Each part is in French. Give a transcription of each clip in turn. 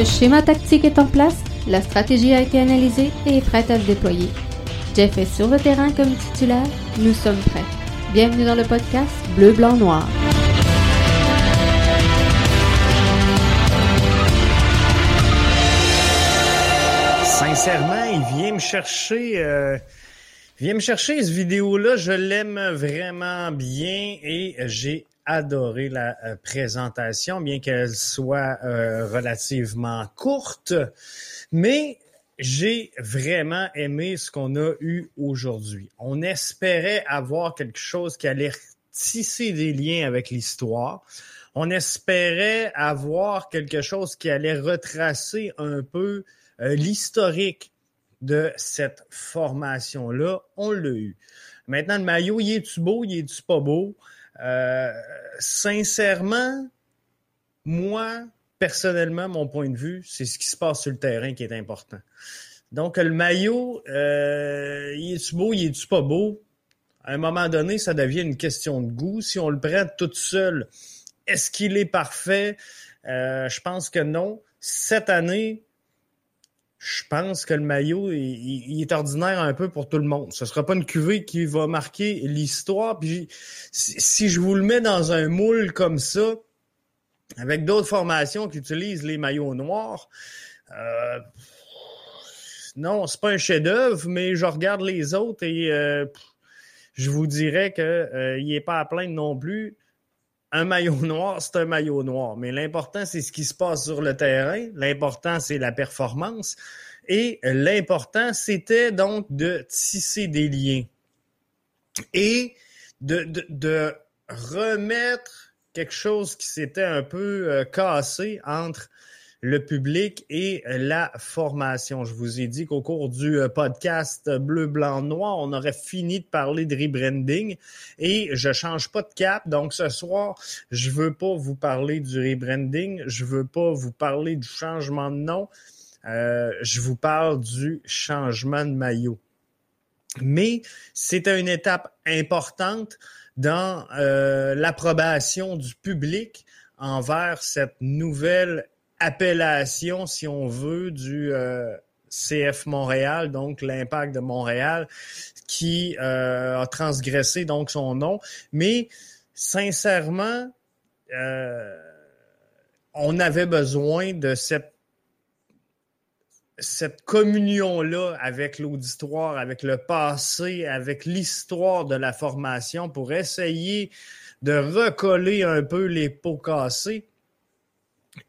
Le schéma tactique est en place, la stratégie a été analysée et est prête à se déployer. Jeff est sur le terrain comme titulaire, nous sommes prêts. Bienvenue dans le podcast Bleu, Blanc, Noir. Sincèrement, il vient me chercher... Euh, vient me chercher cette vidéo-là, je l'aime vraiment bien et j'ai adoré la euh, présentation, bien qu'elle soit euh, relativement courte, mais j'ai vraiment aimé ce qu'on a eu aujourd'hui. On espérait avoir quelque chose qui allait tisser des liens avec l'histoire. On espérait avoir quelque chose qui allait retracer un peu euh, l'historique de cette formation-là. On l'a eu. Maintenant, le maillot, il est-tu beau, il est-tu pas beau? Euh, sincèrement, moi, personnellement, mon point de vue, c'est ce qui se passe sur le terrain qui est important. Donc, le maillot, euh, il est-tu beau, il est-tu pas beau? À un moment donné, ça devient une question de goût. Si on le prend tout seul, est-ce qu'il est parfait? Euh, je pense que non. Cette année, je pense que le maillot, il, est ordinaire un peu pour tout le monde. Ce sera pas une cuvée qui va marquer l'histoire. Puis si, je vous le mets dans un moule comme ça, avec d'autres formations qui utilisent les maillots noirs, euh, non, c'est pas un chef-d'œuvre, mais je regarde les autres et euh, je vous dirais que euh, il est pas à plaindre non plus un maillot noir, c'est un maillot noir. Mais l'important, c'est ce qui se passe sur le terrain. L'important, c'est la performance. Et l'important, c'était donc de tisser des liens et de, de remettre quelque chose qui s'était un peu euh, cassé entre le public et la formation. Je vous ai dit qu'au cours du euh, podcast Bleu, Blanc, Noir, on aurait fini de parler de rebranding et je change pas de cap. Donc ce soir, je veux pas vous parler du rebranding, je veux pas vous parler du changement de nom. Euh, je vous parle du changement de maillot. Mais c'était une étape importante dans euh, l'approbation du public envers cette nouvelle appellation, si on veut, du euh, CF Montréal, donc l'impact de Montréal, qui euh, a transgressé donc son nom. Mais sincèrement, euh, on avait besoin de cette cette communion-là avec l'auditoire, avec le passé, avec l'histoire de la formation pour essayer de recoller un peu les pots cassés.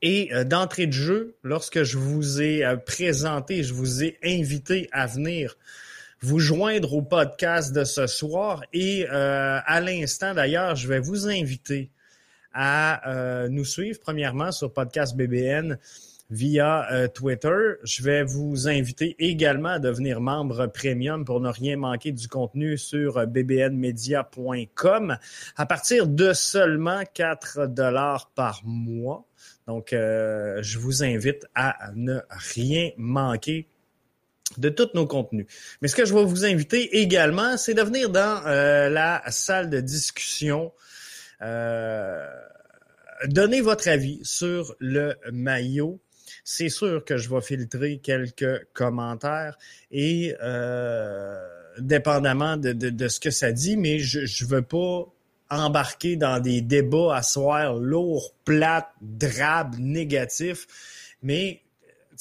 Et euh, d'entrée de jeu, lorsque je vous ai euh, présenté, je vous ai invité à venir vous joindre au podcast de ce soir. Et euh, à l'instant, d'ailleurs, je vais vous inviter à nous suivre, premièrement, sur Podcast BBN via Twitter. Je vais vous inviter également à devenir membre premium pour ne rien manquer du contenu sur bbnmedia.com à partir de seulement 4 dollars par mois. Donc, euh, je vous invite à ne rien manquer de tous nos contenus. Mais ce que je vais vous inviter également, c'est de venir dans euh, la salle de discussion. Euh, donner votre avis sur le maillot. C'est sûr que je vais filtrer quelques commentaires et dépendamment de, de, ce que ça dit, mais je ne veux pas embarquer dans des débats à soir lourds, plates, drabes, négatifs. Mais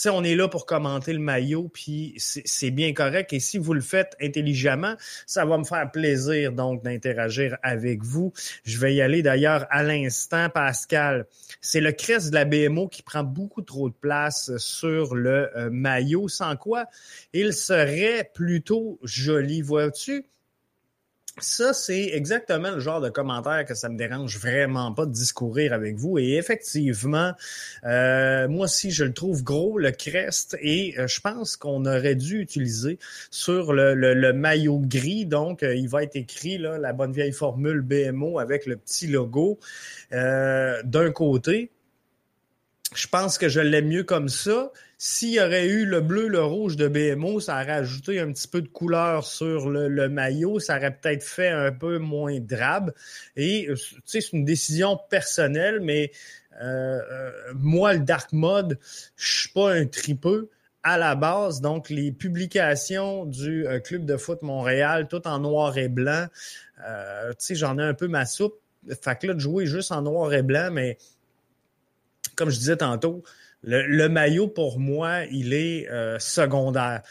sais, on est là pour commenter le maillot, puis c'est bien correct. Et si vous le faites intelligemment, ça va me faire plaisir donc d'interagir avec vous. Je vais y aller d'ailleurs à l'instant, Pascal. C'est le crest de la BMO qui prend beaucoup trop de place sur le euh, maillot, sans quoi il serait plutôt joli. Vois-tu? Ça, c'est exactement le genre de commentaire que ça me dérange vraiment pas de discourir avec vous. Et effectivement, euh, moi aussi, je le trouve gros, le crest, et euh, je pense qu'on aurait dû utiliser sur le, maillot gris. Donc, euh, il va être écrit là, la bonne vieille formule BMO avec le petit logo d'un côté. Je pense que je l'aime mieux comme ça. S'il y aurait eu le bleu, le rouge de BMO, ça aurait ajouté un petit peu de couleur sur le, maillot. Ça aurait peut-être fait un peu moins drabe. Et, euh, c'est une décision personnelle, mais moi, le dark mode, je suis pas un tripeux à la base. Donc, les publications du Club de foot Montréal, tout en noir et blanc, tu sais, j'en ai un peu ma soupe. Fait que là, de jouer juste en noir et blanc, mais comme je disais tantôt, le, maillot, pour moi, il est euh, secondaire.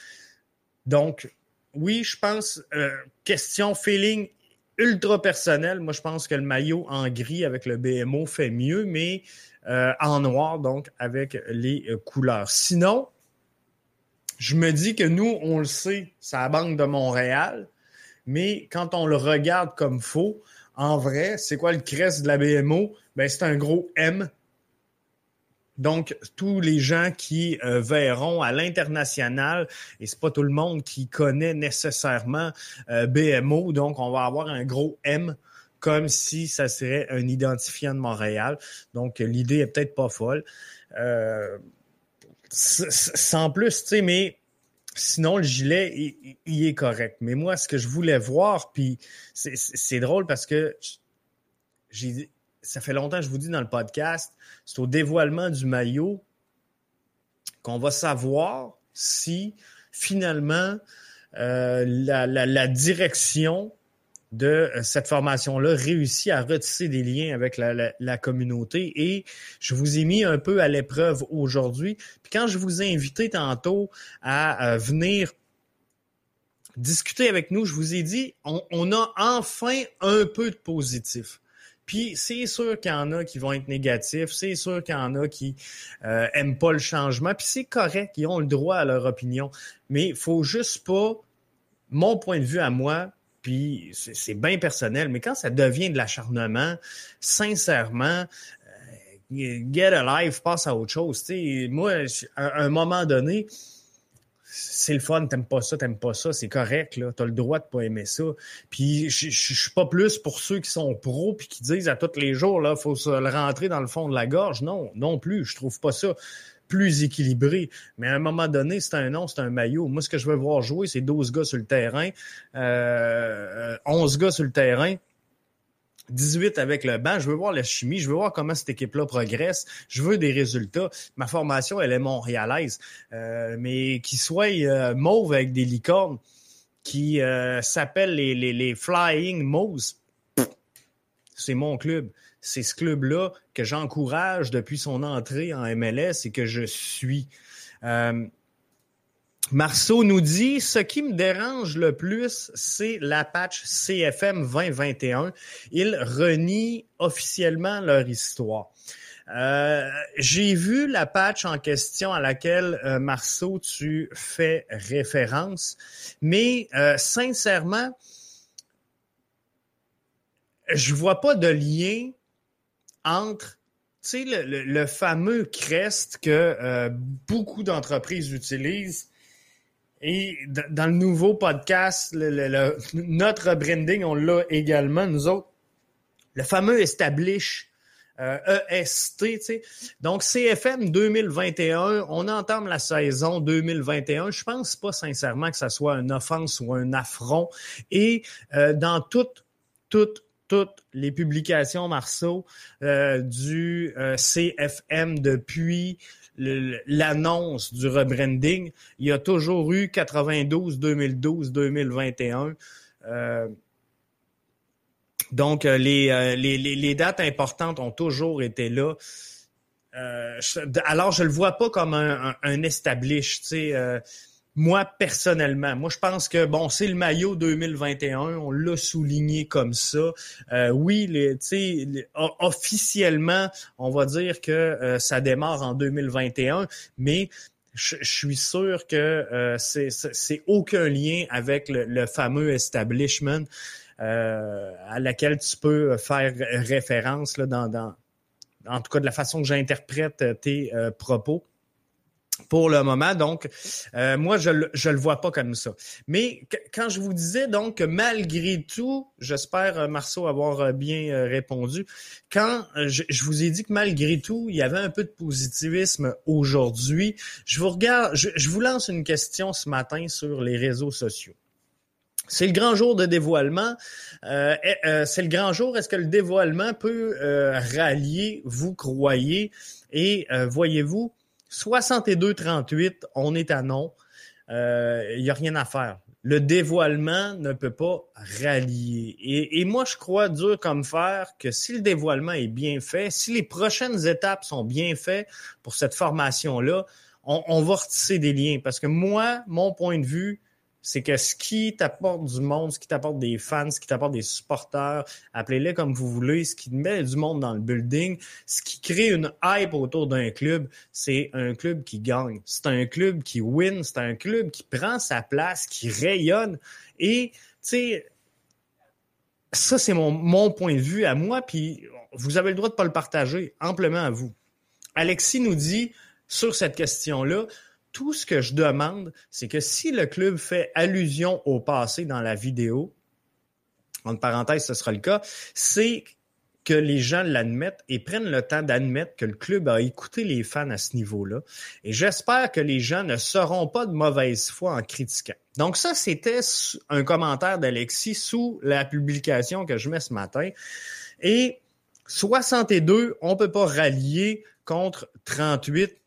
Donc, oui, je pense, euh, question feeling ultra personnel, moi, je pense que le maillot en gris avec le BMO fait mieux, mais euh, en noir, donc, avec les couleurs. Sinon, je me dis que nous, on le sait, c'est la Banque de Montréal, mais quand on le regarde comme faux, en vrai, c'est quoi le crest de la BMO? Ben, c'est un gros M donc, tous les gens qui euh, verront à l'international, et c'est pas tout le monde qui connaît nécessairement euh, BMO, donc on va avoir un gros M comme si ça serait un identifiant de Montréal. Donc, l'idée est peut-être pas folle. Euh, sans plus, tu sais, mais sinon, le gilet, il, est correct. Mais moi, ce que je voulais voir, puis c'est drôle parce que j'ai ça fait longtemps que je vous dis dans le podcast, c'est au dévoilement du maillot qu'on va savoir si finalement euh, la, direction de cette formation-là réussit à retisser des liens avec la, communauté. Et je vous ai mis un peu à l'épreuve aujourd'hui. Puis quand je vous ai invité tantôt à, venir discuter avec nous, je vous ai dit, on a enfin un peu de positif. Puis c'est sûr qu'il y en a qui vont être négatifs, c'est sûr qu'il y en a qui euh, aiment pas le changement, puis c'est correct, ils ont le droit à leur opinion, mais il faut juste pas, mon point de vue à moi, puis c'est bien personnel, mais quand ça devient de l'acharnement, sincèrement, euh, get a life, passe à autre chose. moi, à un moment donné, c'est le fun, t'aimes pas ça, t'aimes pas ça, c'est correct, là. T'as le droit de pas aimer ça. Puis je suis pas plus pour ceux qui sont pros puis qui disent à tous les jours, là, faut se le rentrer dans le fond de la gorge. Non, non plus. Je trouve pas ça plus équilibré. Mais à un moment donné, c'est un nom, c'est un maillot. Moi, ce que je veux voir jouer, c'est 12 gars sur le terrain, euh, 11 gars sur le terrain. 18 avec le banc, je veux voir la chimie, je veux voir comment cette équipe-là progresse, je veux des résultats. Ma formation, elle est montréalaise, euh, mais qui soit euh, mauve avec des licornes, qui euh, s'appelle les, les, les, Flying Moves, c'est mon club. C'est ce club-là que j'encourage depuis son entrée en MLS et que je suis. Marceau nous dit ce qui me dérange le plus, c'est la patch CFM 2021. Ils renient officiellement leur histoire. Euh, j'ai vu la patch en question à laquelle euh, Marceau tu fais référence, mais euh, sincèrement, je vois pas de lien entre sais, le, le, fameux crest que beaucoup d'entreprises utilisent et dans le nouveau podcast, notre branding, on l'a également, nous autres. Le fameux Establish, euh, EST, tu sais. Donc, CFM 2021, on entame la saison 2021. Je pense pas sincèrement que ça soit une offense ou un affront. Et euh, dans toutes, toutes, toutes les publications, Marceau, euh, du euh, CFM depuis l'annonce du rebranding, il y a toujours eu 92, 2012, 2021. donc, euh, les, dates importantes ont toujours été là. Euh, alors, je le vois pas comme un, un, establish. Moi, personnellement, moi, je pense que, bon, c'est le maillot 2021, on l'a souligné comme ça. Euh, oui, les, les, officiellement, on va dire que euh, ça démarre en 2021, mais je, suis sûr que euh, c'est aucun lien avec le, fameux establishment à laquelle tu peux faire référence là, dans, en tout cas de la façon que j'interprète tes propos pour le moment. Donc, euh, moi, je ne le vois pas comme ça. Mais quand je vous disais donc que malgré tout, j'espère, euh, Marceau, avoir euh, bien répondu, quand je, vous ai dit que malgré tout, il y avait un peu de positivisme aujourd'hui, je vous regarde, je, vous lance une question ce matin sur les réseaux sociaux. C'est le grand jour de dévoilement. Euh, euh, c'est le grand jour. Est-ce que le dévoilement peut euh, rallier, vous croyez? Et voyez-vous, 62-38, on est à non. Il n'y a rien à faire. Le dévoilement ne peut pas rallier. Et, et, moi, je crois dur comme fer que si le dévoilement est bien fait, si les prochaines étapes sont bien faites pour cette formation-là, on, on va retisser des liens. Parce que moi, mon point de vue, c'est que ce qui t'apporte du monde, ce qui t'apporte des fans, ce qui t'apporte des supporters, appelez-les comme vous voulez, ce qui met du monde dans le building, ce qui crée une hype autour d'un club, c'est un club qui gagne. C'est un club qui win, c'est un club qui prend sa place, qui rayonne. Et, tu sais, ça, c'est mon, mon point de vue à moi, puis vous avez le droit de pas le partager amplement à vous. Alexis nous dit sur cette question-là, tout ce que je demande, c'est que si le club fait allusion au passé dans la vidéo, en parenthèse, ce sera le cas, c'est que les gens l'admettent et prennent le temps d'admettre que le club a écouté les fans à ce niveau-là. Et j'espère que les gens ne seront pas de mauvaise foi en critiquant. Donc ça, c'était un commentaire d'Alexis sous la publication que je mets ce matin. Et 62, on peut pas rallier contre 38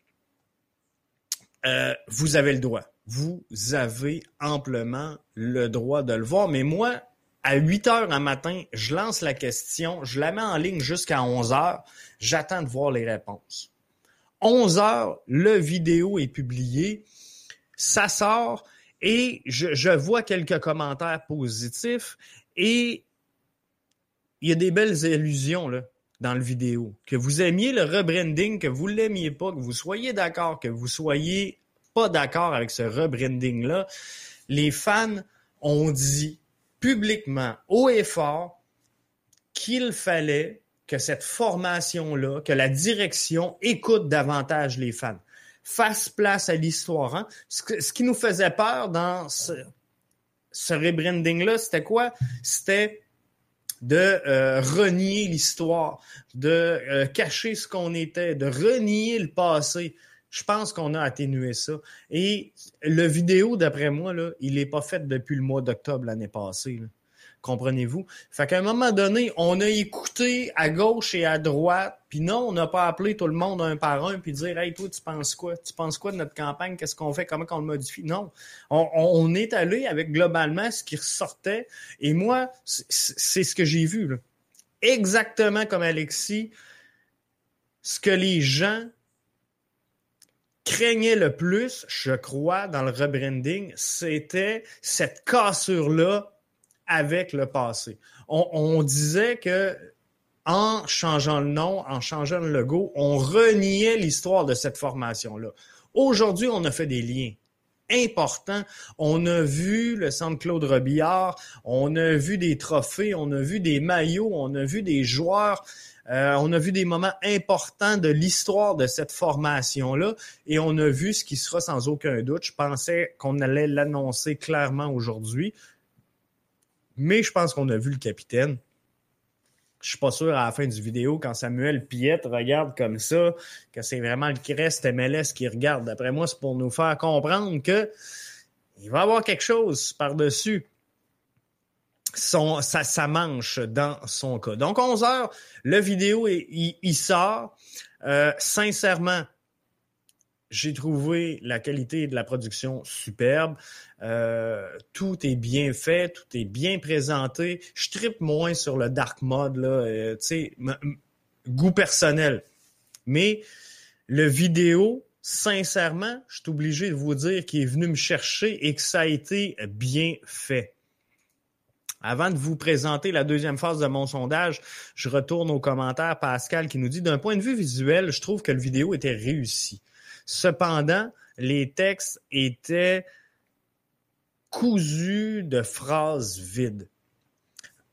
euh, vous avez le droit. Vous avez amplement le droit de le voir. Mais moi, à 8 heures un matin, je lance la question, je la mets en ligne jusqu'à 11 heures, j'attends de voir les réponses. 11 heures, le vidéo est publié, ça sort et je, je vois quelques commentaires positifs et il y a des belles illusions là dans le vidéo. Que vous aimiez le rebranding, que vous l'aimiez pas, que vous soyez d'accord, que vous soyez pas d'accord avec ce rebranding-là, les fans ont dit publiquement, haut et fort, qu'il fallait que cette formation-là, que la direction écoute davantage les fans, fasse place à l'histoire. Hein. Ce, qui nous faisait peur dans ce, ce rebranding-là, c'était quoi? C'était de euh, renier l'histoire, de euh, cacher ce qu'on était, de renier le passé. Je pense qu'on a atténué ça. Et le vidéo, d'après moi, il n'est pas fait depuis le mois d'octobre l'année passée. Comprenez-vous? Fait qu'à un moment donné, on a écouté à gauche et à droite, puis non, on n'a pas appelé tout le monde un par un, puis dire Hey, toi, tu penses quoi? Tu penses quoi de notre campagne? Qu'est-ce qu'on fait? Comment on le modifie? Non. On, on, est allé avec globalement ce qui ressortait. Et moi, c'est ce que j'ai vu. Là. Exactement comme Alexis, ce que les gens craignaient le plus, je crois, dans le rebranding, c'était cette cassure-là avec le passé. On, disait que en changeant le nom, en changeant le logo, on reniait l'histoire de cette formation-là. Aujourd'hui, on a fait des liens importants. On a vu le centre Claude Robillard, on a vu des trophées, on a vu des maillots, on a vu des joueurs, euh, on a vu des moments importants de l'histoire de cette formation-là et on a vu ce qui sera sans aucun doute. Je pensais qu'on allait l'annoncer clairement aujourd'hui. Mais je pense qu'on a vu le capitaine. Je suis pas sûr à la fin du vidéo, quand Samuel Piette regarde comme ça, que c'est vraiment le Crest MLS qui regarde. D'après moi, c'est pour nous faire comprendre que il va y avoir quelque chose par-dessus son, sa, manche dans son cas. Donc, 11 heures, le vidéo, il, sort. Euh, sincèrement, j'ai trouvé la qualité de la production superbe. Euh, tout est bien fait, tout est bien présenté. Je tripe moins sur le dark mode, là, euh, tu sais, goût personnel. Mais le vidéo, sincèrement, je suis obligé de vous dire qu'il est venu me chercher et que ça a été bien fait. Avant de vous présenter la deuxième phase de mon sondage, je retourne aux commentaires Pascal qui nous dit d'un point de vue visuel, je trouve que le vidéo était réussi. Cependant, les textes étaient cousus de phrases vides.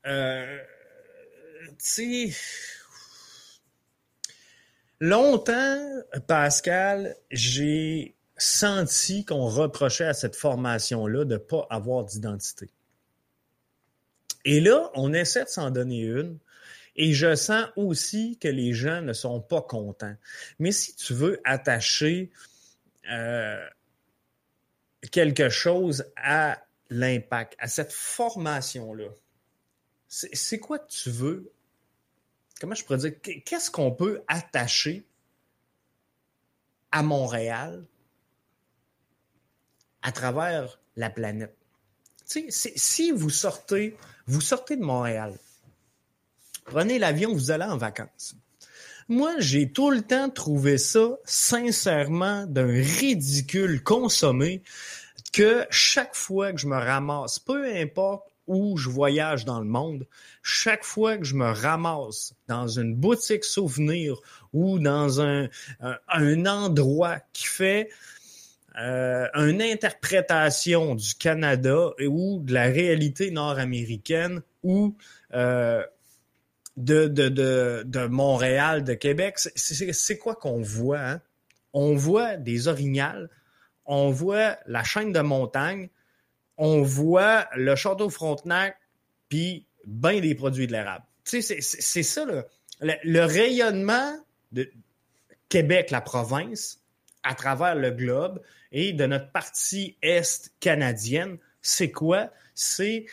Euh, longtemps, Pascal, j'ai senti qu'on reprochait à cette formation-là de ne pas avoir d'identité. Et là, on essaie de s'en donner une. Et je sens aussi que les gens ne sont pas contents. Mais si tu veux attacher euh, quelque chose à l'impact, à cette formation-là, c'est quoi tu veux? Comment je pourrais dire? Qu'est-ce qu'on peut attacher à Montréal à travers la planète? si vous sortez, vous sortez de Montréal, prenez l'avion, vous allez en vacances. Moi, j'ai tout le temps trouvé ça sincèrement d'un ridicule consommé que chaque fois que je me ramasse, peu importe où je voyage dans le monde, chaque fois que je me ramasse dans une boutique souvenir ou dans un, un, endroit qui fait euh, une interprétation du Canada ou de la réalité nord-américaine ou euh, de, Montréal, de Québec, c'est quoi qu'on voit? Hein? On voit des orignales, on voit la chaîne de montagne, on voit le château Frontenac, puis bien des produits de l'érable. C'est ça, le, le rayonnement de Québec, la province, à travers le globe et de notre partie est canadienne, c'est quoi? C'est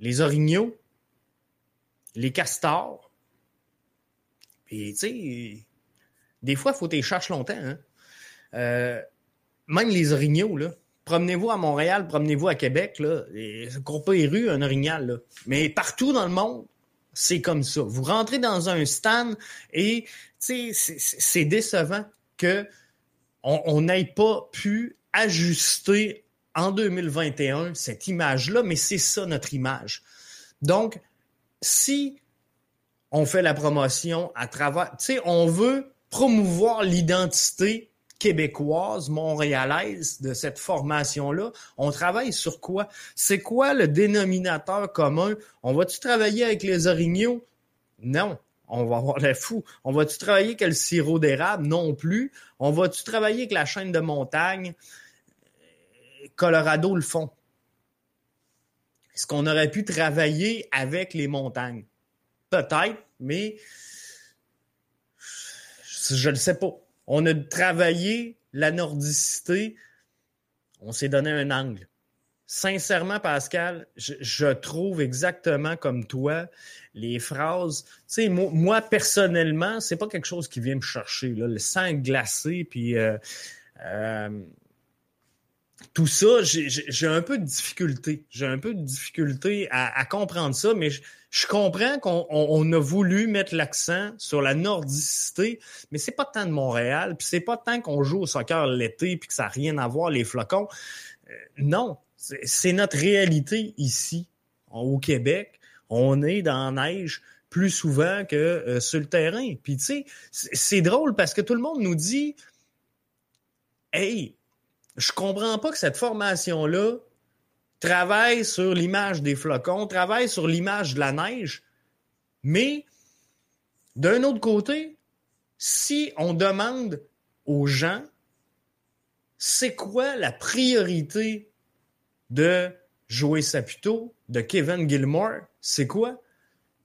les orignaux, les castors. Puis, tu des fois, il faut que tu cherches longtemps. Hein? Euh, même les orignaux. Promenez-vous à Montréal, promenez-vous à Québec, là. Et, pas les rues, un orignal. Mais partout dans le monde, c'est comme ça. Vous rentrez dans un stand et, c'est décevant que on n'ait pas pu ajuster en 2021 cette image-là, mais c'est ça notre image. Donc, si on fait la promotion à travers, tu sais, on veut promouvoir l'identité québécoise, montréalaise de cette formation-là. On travaille sur quoi? C'est quoi le dénominateur commun? On va-tu travailler avec les orignaux? Non. On va avoir la fou. On va-tu travailler avec le sirop d'érable? Non plus. On va-tu travailler avec la chaîne de montagne? Colorado le font. Est-ce qu'on aurait pu travailler avec les montagnes? Peut-être, mais je ne sais pas. On a travaillé la nordicité, on s'est donné un angle. Sincèrement, Pascal, je, trouve exactement comme toi les phrases. Tu sais, moi, personnellement, c'est pas quelque chose qui vient me chercher. Le sang glacé, puis euh, euh, tout ça, j'ai un peu de difficulté. J'ai un peu de difficulté à, comprendre ça, mais je, comprends qu'on a voulu mettre l'accent sur la nordicité, mais c'est pas tant de Montréal, puis c'est pas tant qu'on joue au soccer l'été, puis que ça n'a rien à voir les flocons. Euh, non, c'est notre réalité ici, au Québec. On est dans la neige plus souvent que euh, sur le terrain. Puis tu sais, c'est drôle parce que tout le monde nous dit, hey, je comprends pas que cette formation-là travaille sur l'image des flocons, travaille sur l'image de la neige, mais d'un autre côté, si on demande aux gens c'est quoi la priorité de Joey Saputo, de Kevin Gilmore, c'est quoi?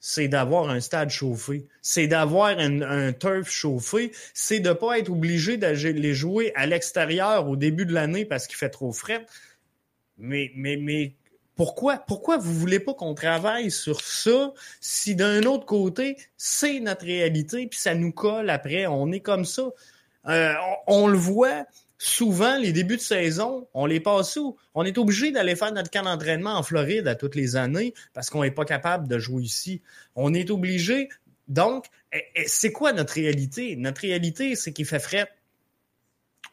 C'est d'avoir un stade chauffé, c'est d'avoir un, turf chauffé, c'est de pas être obligé de les jouer à l'extérieur au début de l'année parce qu'il fait trop frais. Mais, mais, mais pourquoi, pourquoi vous voulez pas qu'on travaille sur ça si d'un autre côté, c'est notre réalité puis ça nous colle après, on est comme ça. Euh, on, le voit, souvent, les débuts de saison, on les passe où? On est obligé d'aller faire notre camp d'entraînement en Floride à toutes les années parce qu'on n'est pas capable de jouer ici. On est obligé. Donc, eh, eh, c'est quoi notre réalité? Notre réalité, c'est qu'il fait frais.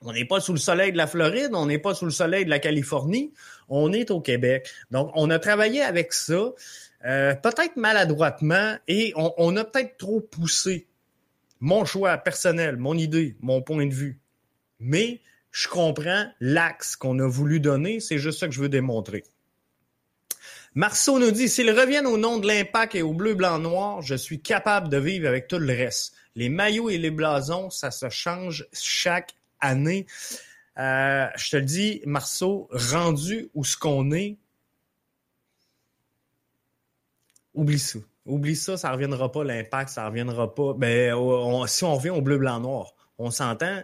On n'est pas sous le soleil de la Floride, on n'est pas sous le soleil de la Californie, on est au Québec. Donc, on a travaillé avec ça, euh, peut-être maladroitement, et on a peut-être trop poussé mon choix personnel, mon idée, mon point de vue. Mais je comprends l'axe qu'on a voulu donner, c'est juste ça que je veux démontrer. Marceau nous dit, s'ils reviennent au nom de l'impact et au bleu, blanc, noir, je suis capable de vivre avec tout le reste. Les maillots et les blasons, ça se change chaque année. Euh, je te le dis, Marceau, rendu où ce qu'on est, oublie ça. Oublie ça, ça reviendra pas l'impact, ça reviendra pas. Ben, si on revient au bleu, blanc, noir, on s'entend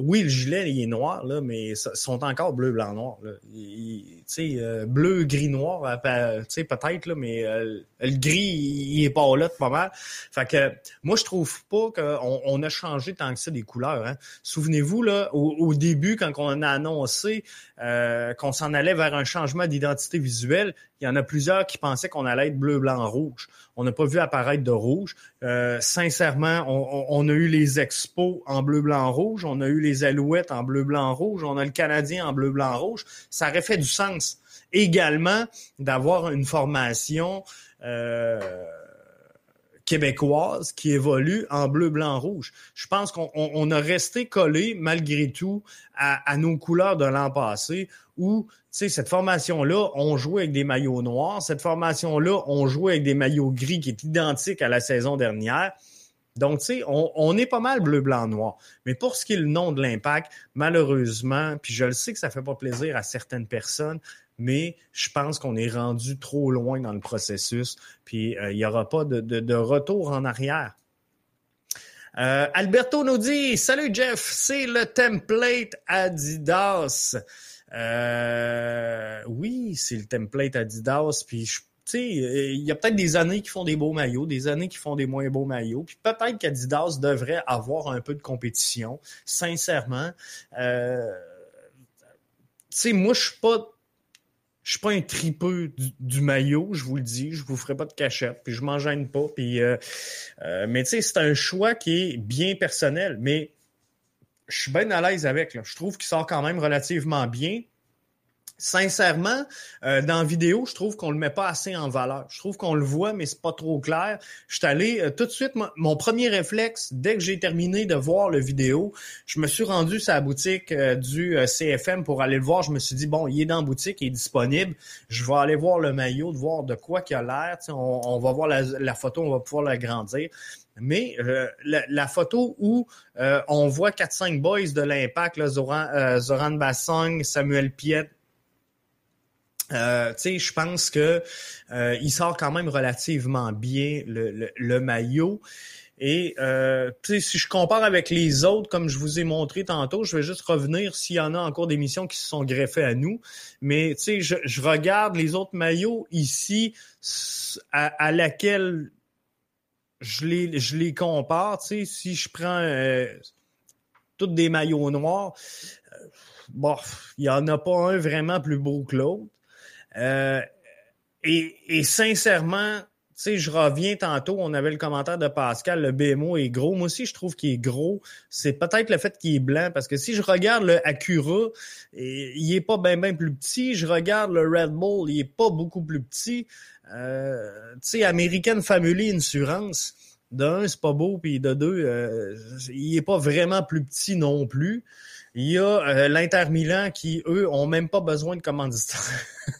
oui, le gilet, il est noir, là, mais ils sont encore bleu, blanc, noir. Tu sais, euh, bleu, gris, noir, sais, peut-être, là, mais euh, le gris, il, est pas là, pas mal. Fait que moi, je trouve pas qu'on on a changé tant que ça des couleurs. Hein. Souvenez-vous, là, au, début, quand on a annoncé qu'on s'en allait vers un changement d'identité visuelle, il y en a plusieurs qui pensaient qu'on allait être bleu, blanc, rouge. On n'a pas vu apparaître de rouge. Euh, sincèrement, on, a eu les expos en bleu, blanc, rouge. On a eu les alouettes en bleu, blanc, rouge. On a le Canadien en bleu, blanc, rouge. Ça aurait fait du sens. Également, d'avoir une formation euh, québécoise qui évolue en bleu, blanc, rouge. Je pense qu'on a resté collé, malgré tout, à, nos couleurs de l'an passé, où sais, cette formation-là, on jouait avec des maillots noirs. Cette formation-là, on jouait avec des maillots gris qui est identique à la saison dernière. Donc, tu sais, on, est pas mal bleu, blanc, noir. Mais pour ce qui est le nom de l'impact, malheureusement, puis je le sais que ça fait pas plaisir à certaines personnes, mais je pense qu'on est rendu trop loin dans le processus, puis euh, il n'y aura pas de, retour en arrière. Euh, Alberto nous dit Salut Jeff, c'est le template Adidas. Euh, oui, c'est le template Adidas. Puis, sais, il y a peut-être des années qui font des beaux maillots, des années qui font des moins beaux maillots. Puis peut-être qu'Adidas devrait avoir un peu de compétition, sincèrement. Euh, moi, je suis pas je suis pas un tripeux du, maillot, je vous le dis, je vous ferai pas de cachette, puis je m'en gêne pas. Puis, euh, euh mais tu sais, c'est un choix qui est bien personnel. Mais je suis bien à l'aise avec. Je trouve qu'il sort quand même relativement bien. Sincèrement, euh, dans la vidéo, je trouve qu'on le met pas assez en valeur. Je trouve qu'on le voit, mais c'est pas trop clair. Je suis allé euh, tout de suite, mon premier réflexe, dès que j'ai terminé de voir le vidéo, je me suis rendu sur la boutique euh, du CFM pour aller le voir. Je me suis dit, bon, il est dans la boutique, il est disponible. Je vais aller voir le maillot, de voir de quoi qu'il a l'air. On, on, va voir la, la, photo, on va pouvoir l'agrandir. Mais euh, la, photo où euh, on voit 4-5 boys de l'impact, Zoran, euh, Zoran Bassong, Samuel Piet, euh, je pense que il sort quand même relativement bien le, le, maillot. Et euh, si je compare avec les autres, comme je vous ai montré tantôt, je vais juste revenir s'il y en a encore des missions qui se sont greffées à nous. Mais je, je regarde les autres maillots ici à, à laquelle je les, je les compare, si je prends euh, tous des maillots noirs, euh, bon, il n'y en a pas un vraiment plus beau que l'autre. Euh, et, et, sincèrement, tu sais, je reviens tantôt, on avait le commentaire de Pascal, le BMO est gros. Moi aussi, je trouve qu'il est gros. C'est peut-être le fait qu'il est blanc, parce que si je regarde le Acura, il est pas bien bien plus petit. Je regarde le Red Bull, il est pas beaucoup plus petit. Euh, tu sais, American Family Insurance, d'un, c'est pas beau, puis de deux, euh, il est pas vraiment plus petit non plus. Il y a euh, l'Inter Milan qui, eux, ont même pas besoin de commanditaires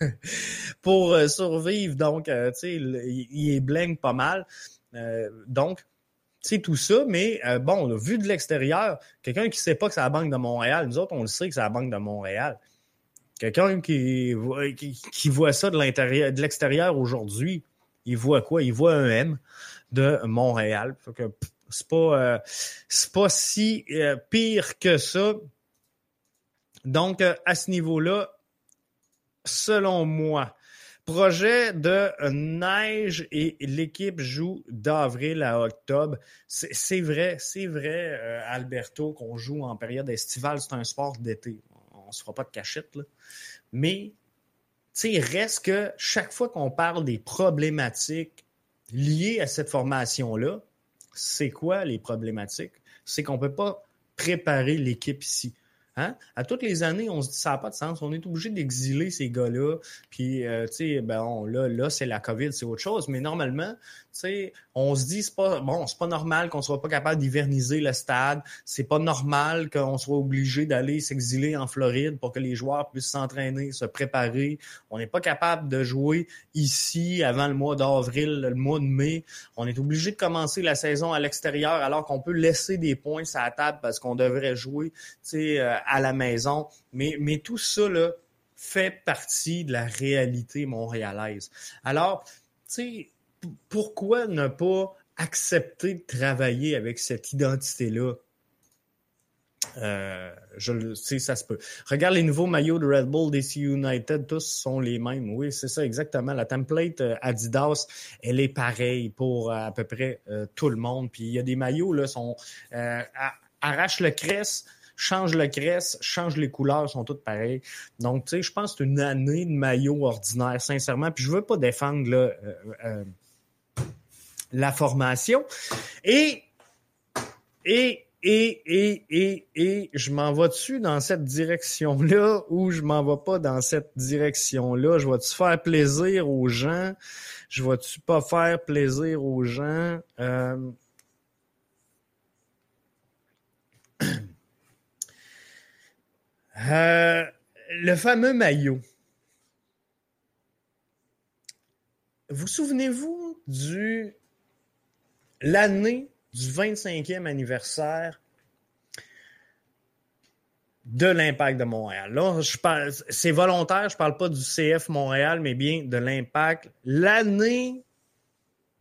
pour survivre. Donc, tu sais, il, est bling pas mal. donc, c'est tout ça, mais bon, vu de l'extérieur, quelqu'un qui sait pas que c'est la Banque de Montréal, nous autres, on le sait que c'est la Banque de Montréal. Quelqu'un qui, qui, voit ça de l'intérieur, de l'extérieur aujourd'hui, il voit quoi? Il voit un M de Montréal. que c'est pas, euh, pas si euh, pire que ça. Donc, euh, à ce niveau-là, selon moi, projet de neige et l'équipe joue d'avril à octobre. C'est vrai, c'est vrai, Alberto, qu'on joue en période estivale, c'est un sport d'été on se fera pas de cachette, là. Mais, tu sais, reste que chaque fois qu'on parle des problématiques liées à cette formation-là, c'est quoi les problématiques? C'est qu'on peut pas préparer l'équipe ici. Hein? À toutes les années, on se dit ça n'a pas de sens. On est obligé d'exiler ces gars-là. Puis, euh, tu sais, ben, là, là c'est la COVID, c'est autre chose. Mais normalement, sais, on se dit c'est pas bon, c'est pas normal qu'on soit pas capable d'hiverniser le stade, c'est pas normal qu'on soit obligé d'aller s'exiler en Floride pour que les joueurs puissent s'entraîner, se préparer. On n'est pas capable de jouer ici avant le mois d'avril, le mois de mai. On est obligé de commencer la saison à l'extérieur alors qu'on peut laisser des points sur la table parce qu'on devrait jouer, euh, à la maison. Mais mais tout ça là fait partie de la réalité montréalaise. Alors, tu sais, pourquoi ne pas accepter de travailler avec cette identité-là? Euh, je sais, ça se peut. Regarde les nouveaux maillots de Red Bull, DC United, tous sont les mêmes. Oui, c'est ça, exactement. La template euh, Adidas, elle est pareille pour à peu près tout le monde. Puis il y a des maillots, là, sont arrache le cresse, change le crest, change les couleurs, sont toutes pareilles. Donc, tu sais, je pense que c'est une année de maillot ordinaire, sincèrement. Puis je veux pas défendre là, euh, euh, la formation. Et, et, et, et, et, et, je m'en vais-tu dans cette direction-là ou je m'en vais pas dans cette direction-là? Je vais-tu faire plaisir aux gens? Je vais-tu pas faire plaisir aux gens? Euh, Euh, le fameux maillot. Vous souvenez-vous du l'année du 25e anniversaire de l'Impact de Montréal. Là, je parle, c'est volontaire, je parle pas du CF Montréal, mais bien de l'Impact. L'année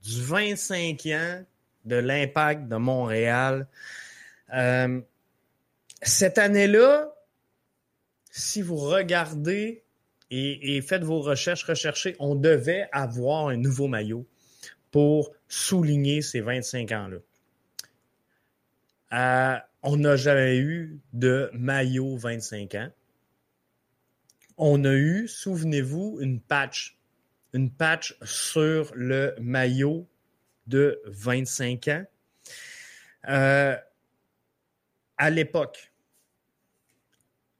du 25 ans de l'Impact de Montréal. Euh, cette année-là, si vous regardez et, faites vos recherches, recherchez, on devait avoir un nouveau maillot pour souligner ces 25 ans-là. Euh, on n'a jamais eu de maillot 25 ans. On a eu, souvenez-vous, une patch. Une patch sur le maillot de 25 ans. Euh, à l'époque,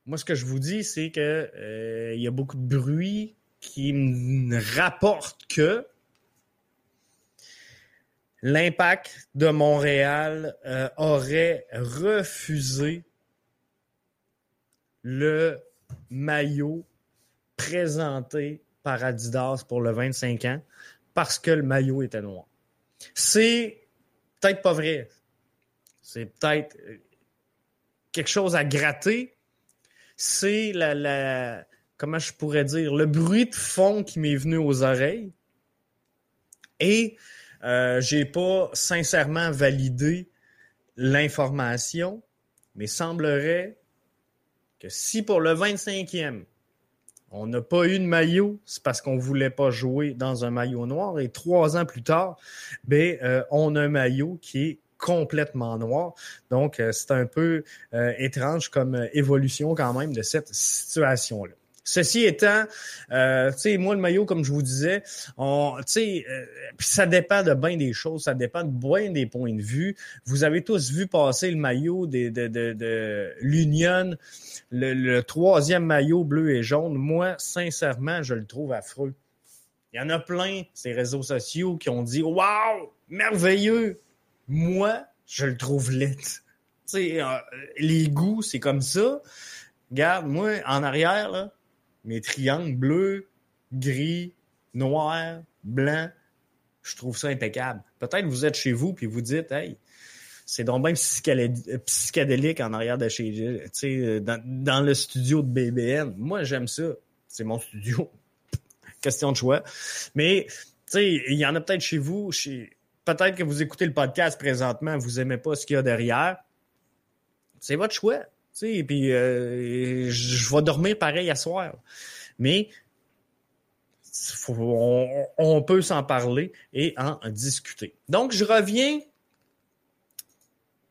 moi, ce que je vous dis, c'est que euh, y a beaucoup de bruit qui me rapporte que l'impact de Montréal euh, aurait refusé le maillot présenté par Adidas pour le 25 ans parce que le maillot était noir. C'est peut-être pas vrai. C'est peut-être euh, quelque chose à gratter, c'est la, la, comment je pourrais dire, le bruit de fond qui m'est venu aux oreilles. Et euh, j'ai pas sincèrement validé l'information, mais semblerait que si pour le 25e, on n'a pas eu de maillot, c'est parce qu'on voulait pas jouer dans un maillot noir. Et trois ans plus tard, ben, euh, on a un maillot qui est complètement noir. Donc, euh, c'est un peu étrange comme évolution quand même de cette situation-là. Ceci étant, euh, tu sais, moi le maillot, comme je vous disais, on, tu sais, ça dépend de bien des choses, ça dépend de bien des points de vue. Vous avez tous vu passer le maillot de, de, de, l'Union, le, troisième maillot bleu et jaune. Moi, sincèrement, je le trouve affreux. Il y en a plein ces réseaux sociaux qui ont dit, waouh, merveilleux, moi, je le trouve laid. Euh, les goûts, c'est comme ça. Regarde, moi, en arrière, là, mes triangles bleus, gris, noir, blanc, je trouve ça impeccable. Peut-être vous êtes chez vous puis vous dites, hey, c'est donc bien psychédélique en arrière de chez, tu sais, dans, dans le studio de BBN. Moi, j'aime ça. C'est mon studio. Question de choix. Mais, tu sais, il y en a peut-être chez vous, chez, peut-être que vous écoutez le podcast présentement, vous aimez pas ce qu'il y a derrière. C'est votre choix. Et puis euh, je vais dormir pareil à soir. Mais on, peut s'en parler et en discuter. Donc, je reviens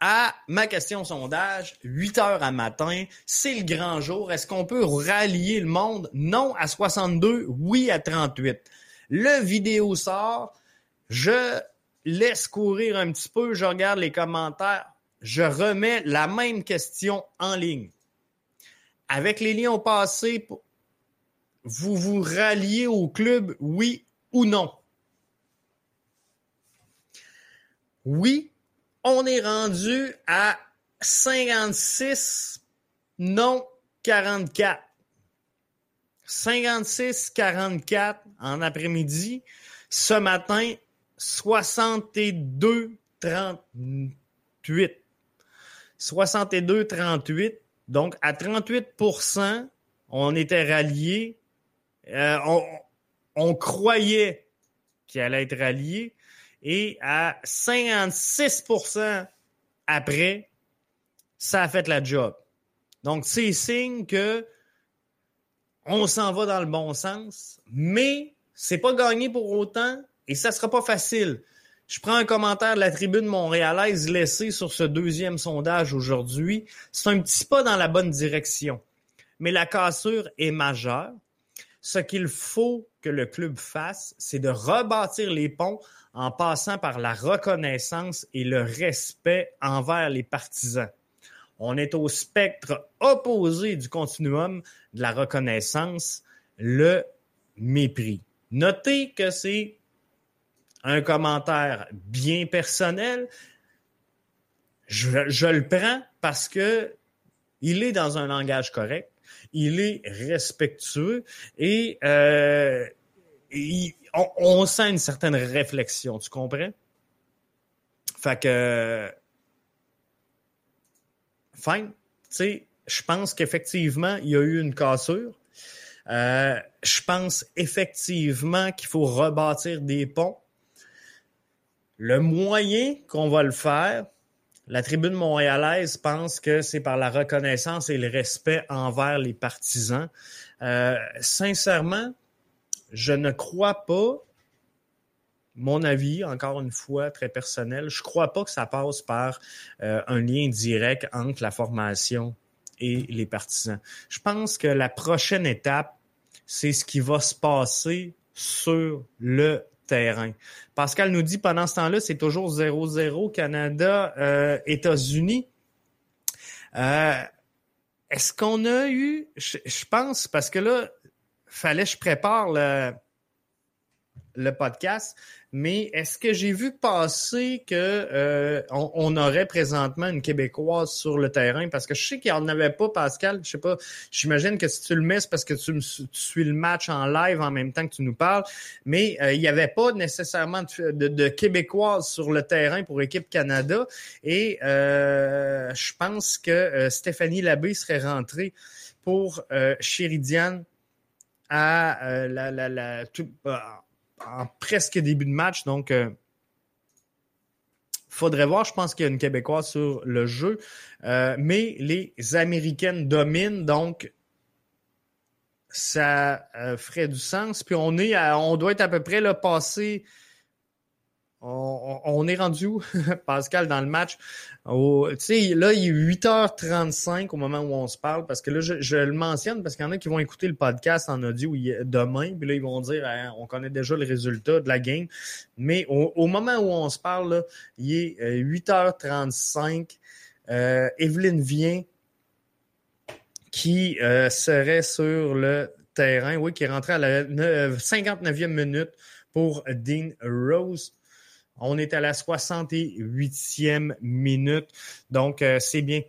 à ma question sondage, 8 heures à matin, c'est le grand jour. Est-ce qu'on peut rallier le monde? Non à 62, oui à 38. Le vidéo sort. Je laisse courir un petit peu, je regarde les commentaires, je remets la même question en ligne. Avec les liens au passé, vous vous ralliez au club, oui ou non? Oui, on est rendu à 56, non 44. 56-44 en après-midi. Ce matin, 62-38. 62-38. Donc, à 38% on était ralliés. Euh, on, on, croyait qu'il allait être rallié. Et à 56% après, ça a fait la job. Donc, c'est signe que on s'en va dans le bon sens, mais c'est pas gagné pour autant et ça sera pas facile. Je prends un commentaire de la tribune montréalaise laissé sur ce deuxième sondage aujourd'hui. C'est un petit pas dans la bonne direction. Mais la cassure est majeure. Ce qu'il faut que le club fasse, c'est de rebâtir les ponts en passant par la reconnaissance et le respect envers les partisans. On est au spectre opposé du continuum de la reconnaissance, le mépris. Notez que c'est un commentaire bien personnel. Je, le prends parce que il est dans un langage correct, il est respectueux et, euh, on, sent une certaine réflexion, tu comprends? Fait que fine. Tu sais, je pense qu'effectivement, il y a eu une cassure. Euh, je pense effectivement qu'il faut rebâtir des ponts. Le moyen qu'on va le faire, la tribune montréalaise pense que c'est par la reconnaissance et le respect envers les partisans. Euh, sincèrement, je ne crois pas, mon avis, encore une fois, très personnel, je crois pas que ça passe par euh, un lien direct entre la formation et les partisans. Je pense que la prochaine étape, c'est ce qui va se passer sur le terrain. Pascal nous dit pendant ce temps-là, c'est toujours 0-0 Canada, euh, États-Unis. Euh, est-ce qu'on a eu, je, pense, parce que là, fallait que je prépare le, le podcast, mais est-ce que j'ai vu passer que euh, on, aurait présentement une Québécoise sur le terrain? Parce que je sais qu'il n'y en avait pas, Pascal. Je sais pas. J'imagine que si tu le mets, c'est parce que tu, suis le match en live en même temps que tu nous parles. Mais euh, il n'y avait pas nécessairement de, de, Québécoise sur le terrain pour équipe Canada. Et euh, je pense que Stéphanie Labbé serait rentrée pour Chéridiane à la, la, la en presque début de match. Donc, euh, faudrait voir. Je pense qu'il y a une Québécoise sur le jeu. Euh, mais les Américaines dominent. Donc, ça euh, ferait du sens. Puis on est on doit être à peu près là, passé on, est rendu où, Pascal, dans le match? Tu sais, là, il est 8h35 au moment où on se parle, parce que là, je, le mentionne parce qu'il y en a qui vont écouter le podcast en audio demain, puis là, ils vont dire, hein, on connaît déjà le résultat de la game. Mais au, moment où on se parle, là, il est 8h35. Euh, euh, Evelyne vient qui euh, serait sur le terrain, oui, qui est rentré à la 59e minute pour Dean Rose. On est à la 68e minute. Donc, euh, c'est bien.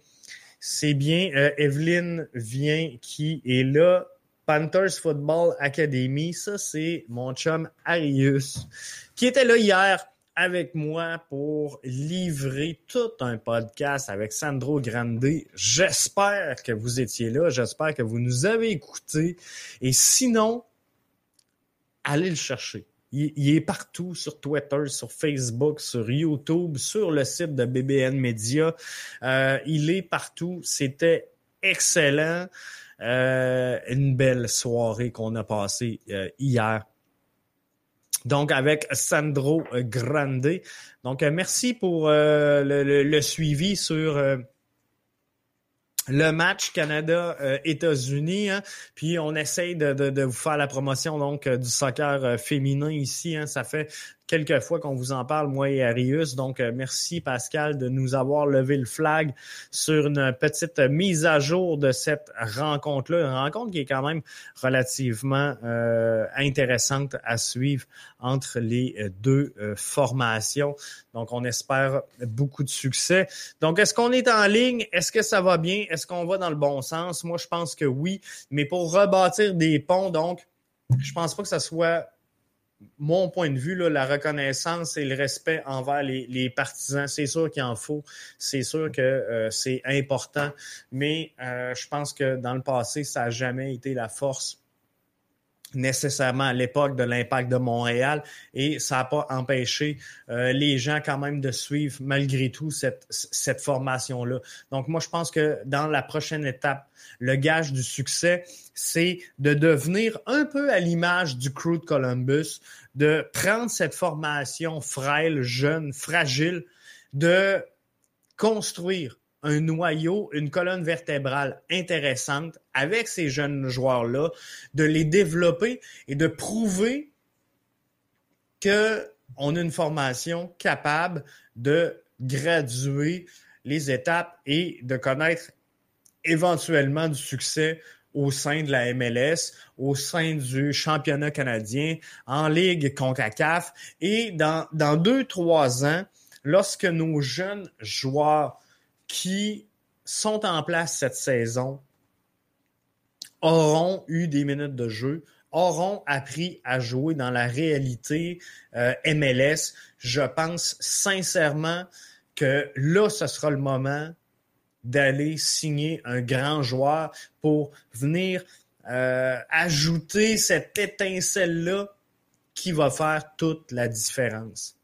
C'est bien. Euh, Evelyne vient qui est là. Panthers Football Academy. Ça, c'est mon chum Arius qui était là hier avec moi pour livrer tout un podcast avec Sandro Grande. J'espère que vous étiez là. J'espère que vous nous avez écoutés. Et sinon, allez le chercher. Il, est partout sur Twitter, sur Facebook, sur YouTube, sur le site de BBN Media. Euh, il est partout. C'était excellent. Euh, une belle soirée qu'on a passée euh, hier. Donc, avec Sandro Grande. Donc, merci pour le, suivi sur le match Canada-États-Unis. Hein. Puis on essaye de, vous faire la promotion donc euh, du soccer euh, féminin ici. Hein. Ça fait quelques fois qu'on vous en parle, moi et Arius. Donc, euh, merci Pascal de nous avoir levé le flag sur une petite mise à jour de cette rencontre-là. Une rencontre qui est quand même relativement euh, intéressante à suivre entre les euh, deux formations. Donc, on espère beaucoup de succès. Donc, est-ce qu'on est en ligne? Est-ce que ça va bien? Est-ce qu'on va dans le bon sens? Moi, je pense que oui. Mais pour rebâtir des ponts, donc, je pense pas que ça soit mon point de vue, là, la reconnaissance et le respect envers les, partisans, c'est sûr qu'il en faut, c'est sûr que euh, c'est important, mais euh, je pense que dans le passé, ça n'a jamais été la force nécessairement à l'époque de l'impact de Montréal et ça n'a pas empêché euh, les gens quand même de suivre malgré tout cette, cette formation-là. Donc moi, je pense que dans la prochaine étape, le gage du succès, c'est de devenir un peu à l'image du crew de Columbus, de prendre cette formation frêle, jeune, fragile, de construire un noyau, une colonne vertébrale intéressante avec ces jeunes joueurs-là, de les développer et de prouver qu'on a une formation capable de graduer les étapes et de connaître éventuellement du succès au sein de la MLS, au sein du championnat canadien, en Ligue CONCACAF. Et dans, dans deux, trois ans, lorsque nos jeunes joueurs qui sont en place cette saison auront eu des minutes de jeu, auront appris à jouer dans la réalité euh, MLS. Je pense sincèrement que là, ce sera le moment d'aller signer un grand joueur pour venir euh, ajouter cette étincelle-là qui va faire toute la différence.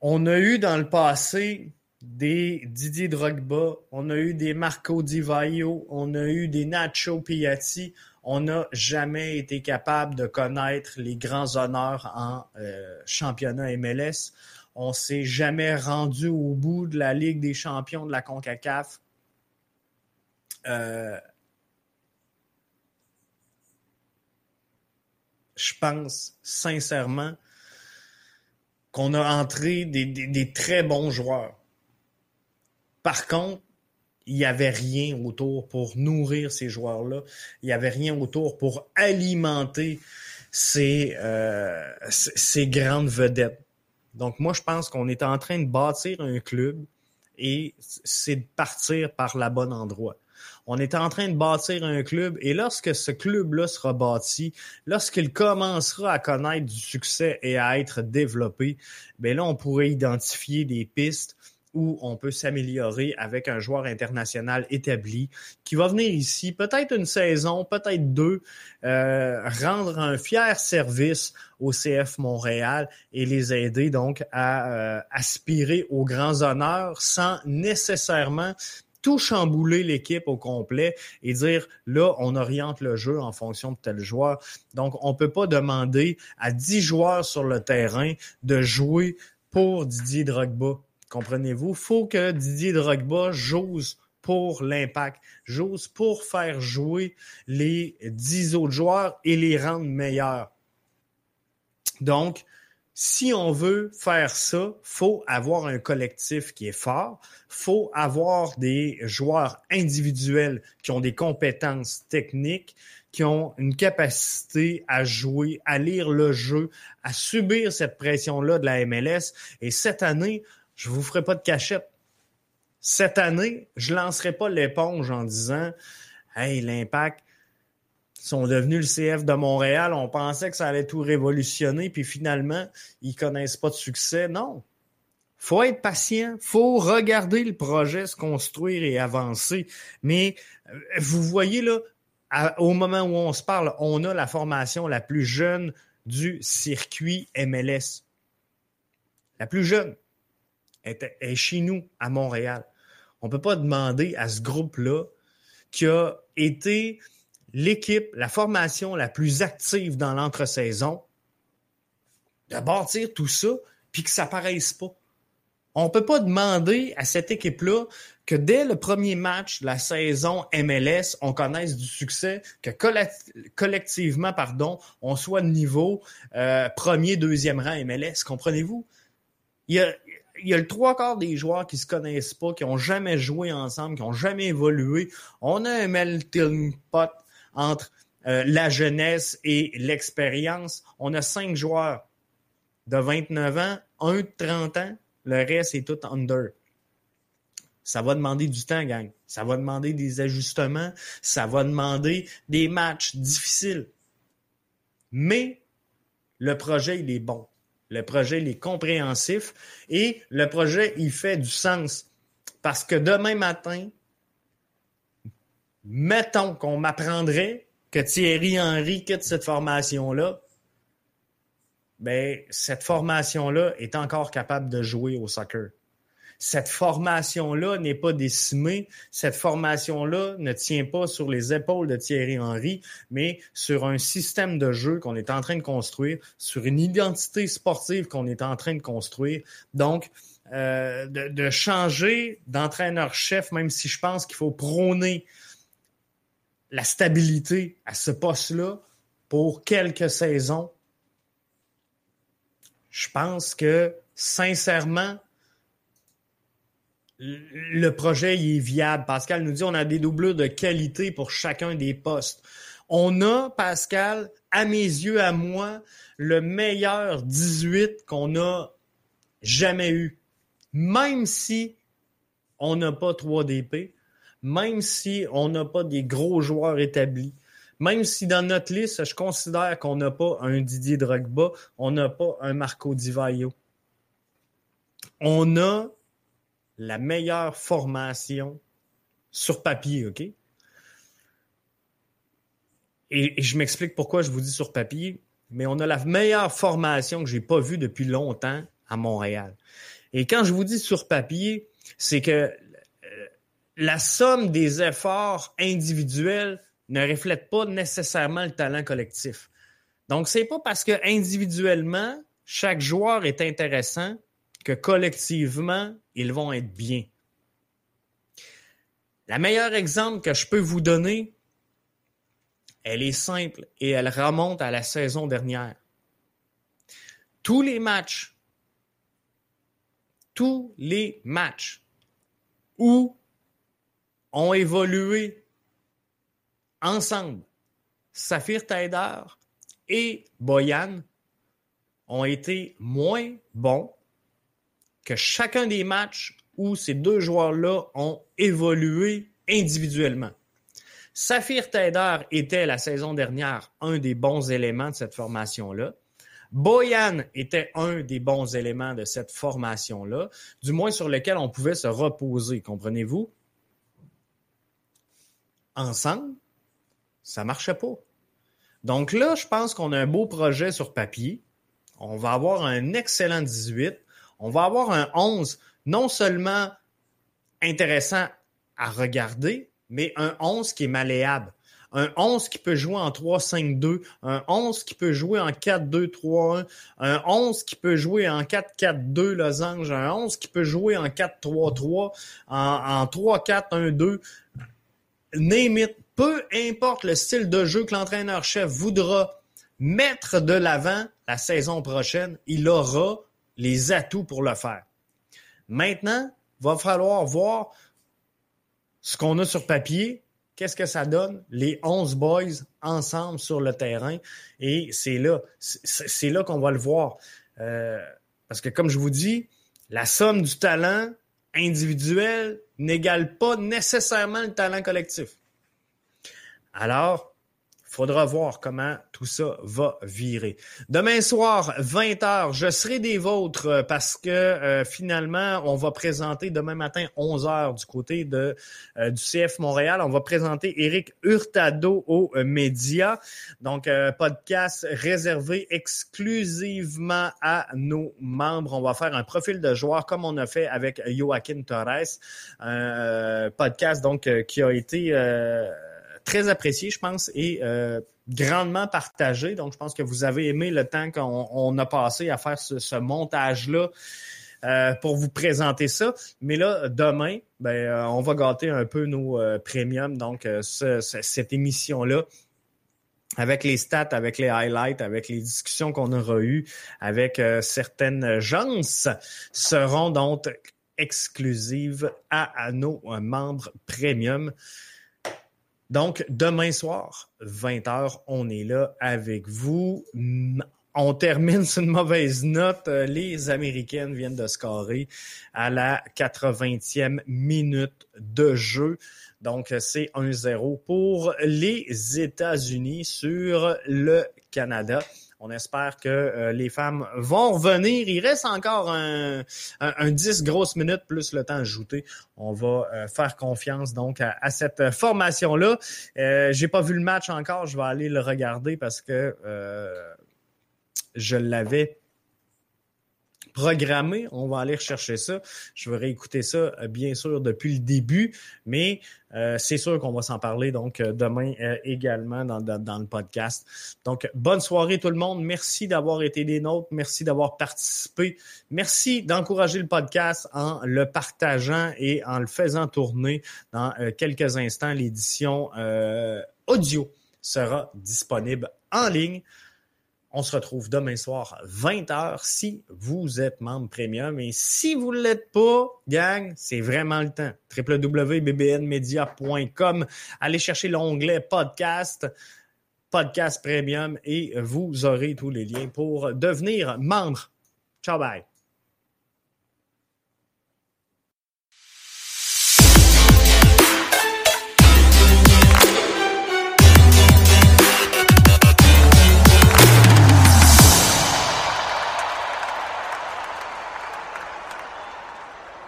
On a eu dans le passé des Didier Drogba, on a eu des Marco Di Vaio, on a eu des Nacho Piatti. On n'a jamais été capable de connaître les grands honneurs en euh, championnat MLS. On s'est jamais rendu au bout de la Ligue des champions de la CONCACAF. Euh, je pense sincèrement qu'on a entré des très bons joueurs par contre, il n'y avait rien autour pour nourrir ces joueurs-là. Il n'y avait rien autour pour alimenter ces, euh, ces grandes vedettes. Donc moi, je pense qu'on est en train de bâtir un club et c'est de partir par la bonne endroit. On est en train de bâtir un club et lorsque ce club-là sera bâti, lorsqu'il commencera à connaître du succès et à être développé, ben là, on pourrait identifier des pistes où on peut s'améliorer avec un joueur international établi qui va venir ici, peut-être une saison, peut-être deux, euh, rendre un fier service au CF Montréal et les aider donc à euh, aspirer aux grands honneurs sans nécessairement tout chambouler l'équipe au complet et dire là, on oriente le jeu en fonction de tel joueur. Donc, on peut pas demander à 10 joueurs sur le terrain de jouer pour Didier Drogba Comprenez-vous? faut que Didier Drogba j'ose pour l'impact, j'ose pour faire jouer les dix autres joueurs et les rendre meilleurs. Donc, si on veut faire ça, faut avoir un collectif qui est fort, faut avoir des joueurs individuels qui ont des compétences techniques, qui ont une capacité à jouer, à lire le jeu, à subir cette pression-là de la MLS. Et cette année, je vous ferai pas de cachette. Cette année, je lancerai pas l'éponge en disant Hey, l'impact sont devenus le CF de Montréal. On pensait que ça allait tout révolutionner, puis finalement, ils connaissent pas de succès. Non. Faut être patient, faut regarder le projet se construire et avancer. Mais euh, vous voyez là, au moment où on se parle, on a la formation la plus jeune du circuit MLS. La plus jeune est, chez nous, à Montréal. On ne peut pas demander à ce groupe-là qui a été l'équipe, la formation la plus active dans l'entre-saison, de bâtir tout ça, puis que ça paraisse pas. On ne peut pas demander à cette équipe-là que dès le premier match de la saison MLS, on connaisse du succès, que collectivement, pardon, on soit niveau euh, premier, deuxième rang MLS. Comprenez-vous? Il y a, il y a le trois quarts des joueurs qui se connaissent pas, qui ont jamais joué ensemble, qui ont jamais évolué. On a un melting pot entre euh, la jeunesse et l'expérience. On a cinq joueurs de 29 ans, un de 30 ans, le reste est tout under. Ça va demander du temps, gang. Ça va demander des ajustements. Ça va demander des matchs difficiles. Mais le projet, il est bon. Le projet, il est compréhensif et le projet, il fait du sens. Parce que demain matin, mettons qu'on m'apprendrait que Thierry Henry quitte cette formation-là, ben, cette formation-là est encore capable de jouer au soccer. Cette formation-là n'est pas décimée. Cette formation-là ne tient pas sur les épaules de Thierry Henry, mais sur un système de jeu qu'on est en train de construire, sur une identité sportive qu'on est en train de construire. Donc, euh, de, de, changer d'entraîneur-chef, même si je pense qu'il faut prôner la stabilité à ce poste-là pour quelques saisons. Je pense que, sincèrement, le projet est viable. Pascal nous dit on a des doublures de qualité pour chacun des postes. On a, Pascal, à mes yeux, à moi, le meilleur 18 qu'on a jamais eu. Même si on n'a pas 3 DP, même si on n'a pas des gros joueurs établis, même si dans notre liste, je considère qu'on n'a pas un Didier Drogba, on n'a pas un Marco Di Vaio. On a la meilleure formation sur papier, OK? Et, je m'explique pourquoi je vous dis sur papier, mais on a la meilleure formation que j'ai pas vue depuis longtemps à Montréal. Et quand je vous dis sur papier, c'est que euh, la somme des efforts individuels ne reflète pas nécessairement le talent collectif. Donc, c'est pas parce que individuellement, chaque joueur est intéressant collectivement, ils vont être bien. La meilleure exemple que je peux vous donner, elle est simple et elle remonte à la saison dernière. Tous les matchs, tous les matchs où ont évolué ensemble Saphir Taider et Boyan ont été moins bons que chacun des matchs où ces deux joueurs-là ont évolué individuellement. Saphir Taider était la saison dernière un des bons éléments de cette formation-là. Boyan était un des bons éléments de cette formation-là, du moins sur lequel on pouvait se reposer, comprenez-vous? Ensemble, ça marchait pas. Donc là, je pense qu'on a un beau projet sur papier. On va avoir un excellent 18 on va avoir un 11 non seulement intéressant à regarder, mais un 11 qui est malléable. Un 11 qui peut jouer en 3-5-2, un 11 qui peut jouer en 4-2-3-1, un 11 qui peut jouer en 4-4-2 losange, un 11 qui peut jouer en 4-3-3, en, 3-4-1-2. Name. Peu importe le style de jeu que l'entraîneur-chef voudra mettre de l'avant la saison prochaine, il aura les atouts pour le faire. Maintenant, il va falloir voir ce qu'on a sur papier, qu'est-ce que ça donne, les 11 boys ensemble sur le terrain. Et c'est là, c'est là qu'on va le voir. Euh, parce que comme je vous dis, la somme du talent individuel n'égale pas nécessairement le talent collectif. Alors, faudra voir comment tout ça va virer. Demain soir, 20h, je serai des vôtres euh, parce que euh, finalement, on va présenter demain matin, 11h, du côté de euh, du CF Montréal. On va présenter Eric Hurtado aux médias. Donc, podcast réservé exclusivement à nos membres. On va faire un profil de joueur comme on a fait avec Joaquin Torres. Un podcast donc qui a été très apprécié, je pense, et euh, grandement partagé. Donc, je pense que vous avez aimé le temps qu'on a passé à faire ce, montage-là. Euh, pour vous présenter ça. Mais là, demain, ben, euh, on va gâter un peu nos premiums, donc cette émission-là avec les stats, avec les highlights, avec les discussions qu'on aura eues avec certaines gens, seront donc exclusives à nos membres premium. Donc, demain soir, 20h, on est là avec vous. On termine sur une mauvaise note. Les Américaines viennent de scorer à la 80e minute de jeu. Donc, c'est 1-0 pour les États-Unis sur le Canada. On espère que les femmes vont revenir. Il reste encore un, un, 10 grosses minutes plus le temps ajouté. On va faire confiance donc à, cette formation-là. J'ai pas vu le match encore. Je vais aller le regarder parce que je l'avais programmé. On va aller rechercher ça. Je vais réécouter ça, euh, bien sûr, depuis le début, mais euh, c'est sûr qu'on va s'en parler donc euh, demain également dans, dans, le podcast. Donc, bonne soirée tout le monde. Merci d'avoir été des nôtres. Merci d'avoir participé. Merci d'encourager le podcast en le partageant et en le faisant tourner dans quelques instants. L'édition audio sera disponible en ligne. On se retrouve demain soir 20h si vous êtes membre premium. Et si vous ne l'êtes pas, gang, c'est vraiment le temps. www.bbnmedia.com. Allez chercher l'onglet podcast, podcast premium et vous aurez tous les liens pour devenir membre. Ciao, bye.